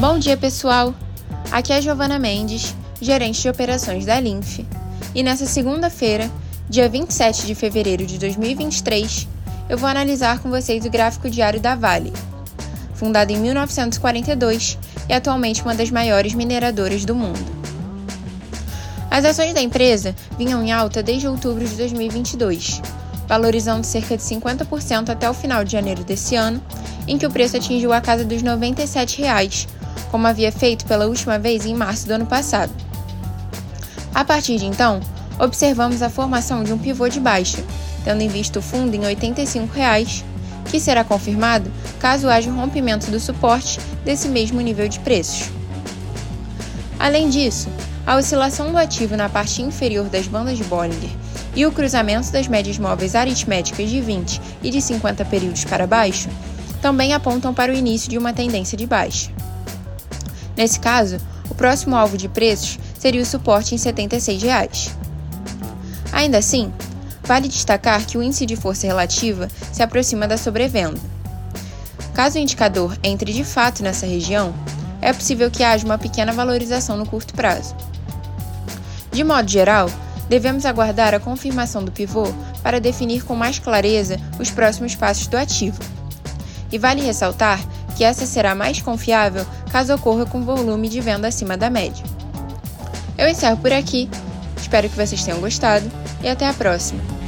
Bom dia, pessoal! Aqui é Giovana Mendes, gerente de operações da Linf, e nessa segunda-feira, dia 27 de fevereiro de 2023, eu vou analisar com vocês o gráfico diário da Vale. Fundada em 1942 e atualmente uma das maiores mineradoras do mundo. As ações da empresa vinham em alta desde outubro de 2022, valorizando cerca de 50% até o final de janeiro desse ano, em que o preço atingiu a casa dos 97 reais, como havia feito pela última vez em março do ano passado. A partir de então, observamos a formação de um pivô de baixa, tendo em vista o fundo em 85 reais, que será confirmado caso haja um rompimento do suporte desse mesmo nível de preços. Além disso, a oscilação do ativo na parte inferior das bandas de Bollinger e o cruzamento das médias móveis aritméticas de 20 e de 50 períodos para baixo também apontam para o início de uma tendência de baixa. Nesse caso, o próximo alvo de preços seria o suporte em 76 reais. Ainda assim, vale destacar que o índice de força relativa se aproxima da sobrevenda. Caso o indicador entre de fato nessa região, é possível que haja uma pequena valorização no curto prazo. De modo geral, devemos aguardar a confirmação do pivô para definir com mais clareza os próximos passos do ativo. E vale ressaltar que essa será mais confiável caso ocorra com volume de venda acima da média. Eu encerro por aqui, espero que vocês tenham gostado e até a próxima!